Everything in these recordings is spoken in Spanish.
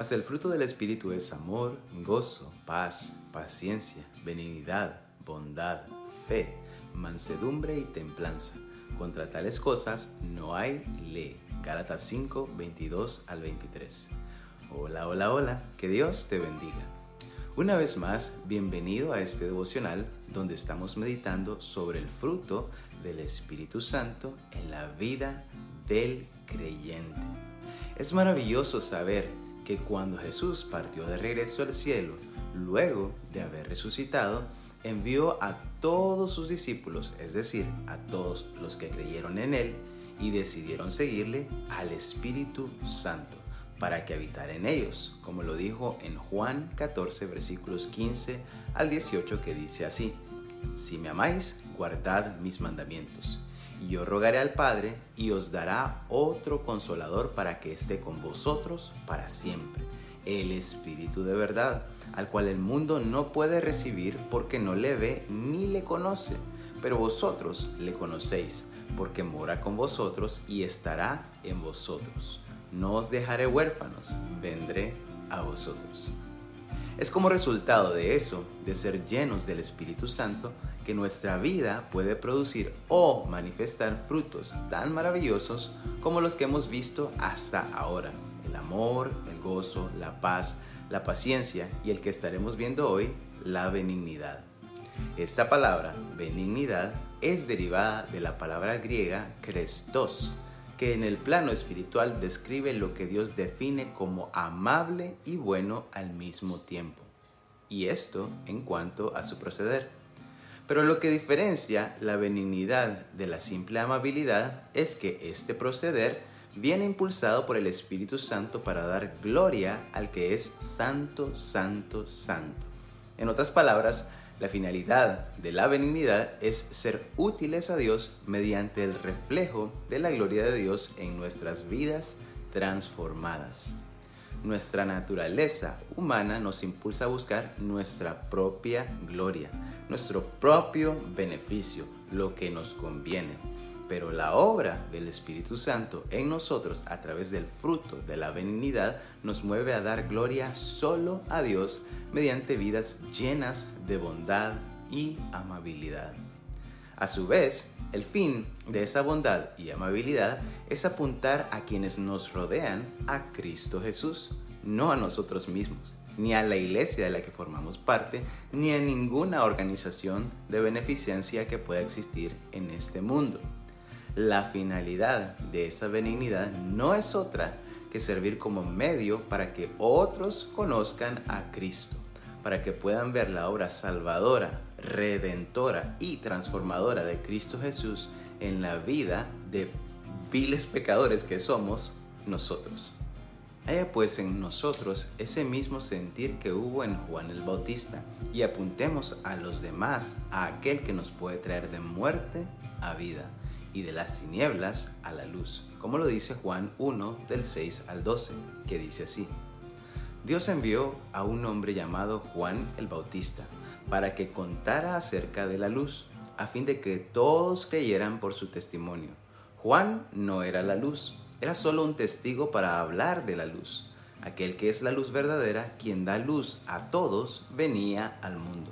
Mas el fruto del Espíritu es amor, gozo, paz, paciencia, benignidad, bondad, fe, mansedumbre y templanza. Contra tales cosas no hay ley. Gálatas 5, 22 al 23. Hola, hola, hola, que Dios te bendiga. Una vez más, bienvenido a este devocional donde estamos meditando sobre el fruto del Espíritu Santo en la vida del creyente. Es maravilloso saber que cuando Jesús partió de regreso al cielo, luego de haber resucitado, envió a todos sus discípulos, es decir, a todos los que creyeron en Él y decidieron seguirle al Espíritu Santo para que habitara en ellos, como lo dijo en Juan 14, versículos 15 al 18, que dice así, Si me amáis, guardad mis mandamientos yo rogaré al Padre y os dará otro consolador para que esté con vosotros para siempre, el Espíritu de verdad, al cual el mundo no puede recibir porque no le ve ni le conoce, pero vosotros le conocéis, porque mora con vosotros y estará en vosotros. No os dejaré huérfanos, vendré a vosotros. Es como resultado de eso, de ser llenos del Espíritu Santo, que nuestra vida puede producir o manifestar frutos tan maravillosos como los que hemos visto hasta ahora. El amor, el gozo, la paz, la paciencia y el que estaremos viendo hoy, la benignidad. Esta palabra, benignidad, es derivada de la palabra griega Christos, que en el plano espiritual describe lo que Dios define como amable y bueno al mismo tiempo. Y esto en cuanto a su proceder. Pero lo que diferencia la benignidad de la simple amabilidad es que este proceder viene impulsado por el Espíritu Santo para dar gloria al que es santo, santo, santo. En otras palabras, la finalidad de la benignidad es ser útiles a Dios mediante el reflejo de la gloria de Dios en nuestras vidas transformadas. Nuestra naturaleza humana nos impulsa a buscar nuestra propia gloria, nuestro propio beneficio, lo que nos conviene. Pero la obra del Espíritu Santo en nosotros a través del fruto de la benignidad nos mueve a dar gloria solo a Dios mediante vidas llenas de bondad y amabilidad. A su vez, el fin de esa bondad y amabilidad es apuntar a quienes nos rodean a Cristo Jesús, no a nosotros mismos, ni a la iglesia de la que formamos parte, ni a ninguna organización de beneficencia que pueda existir en este mundo. La finalidad de esa benignidad no es otra que servir como medio para que otros conozcan a Cristo, para que puedan ver la obra salvadora, redentora y transformadora de Cristo Jesús en la vida de viles pecadores que somos nosotros. Haya pues en nosotros ese mismo sentir que hubo en Juan el Bautista y apuntemos a los demás a aquel que nos puede traer de muerte a vida y de las tinieblas a la luz, como lo dice Juan 1 del 6 al 12, que dice así. Dios envió a un hombre llamado Juan el Bautista para que contara acerca de la luz, a fin de que todos creyeran por su testimonio. Juan no era la luz, era solo un testigo para hablar de la luz. Aquel que es la luz verdadera, quien da luz a todos, venía al mundo.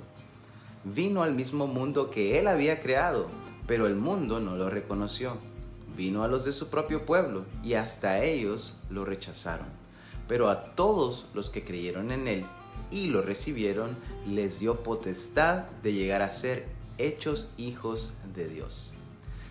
Vino al mismo mundo que él había creado, pero el mundo no lo reconoció. Vino a los de su propio pueblo y hasta ellos lo rechazaron. Pero a todos los que creyeron en él y lo recibieron, les dio potestad de llegar a ser hechos hijos de Dios.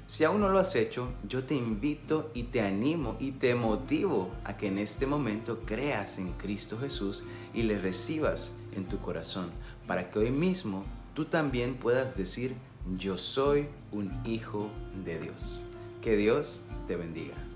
Si aún no lo has hecho, yo te invito y te animo y te motivo a que en este momento creas en Cristo Jesús y le recibas en tu corazón, para que hoy mismo tú también puedas decir, yo soy un hijo de Dios. Que Dios te bendiga.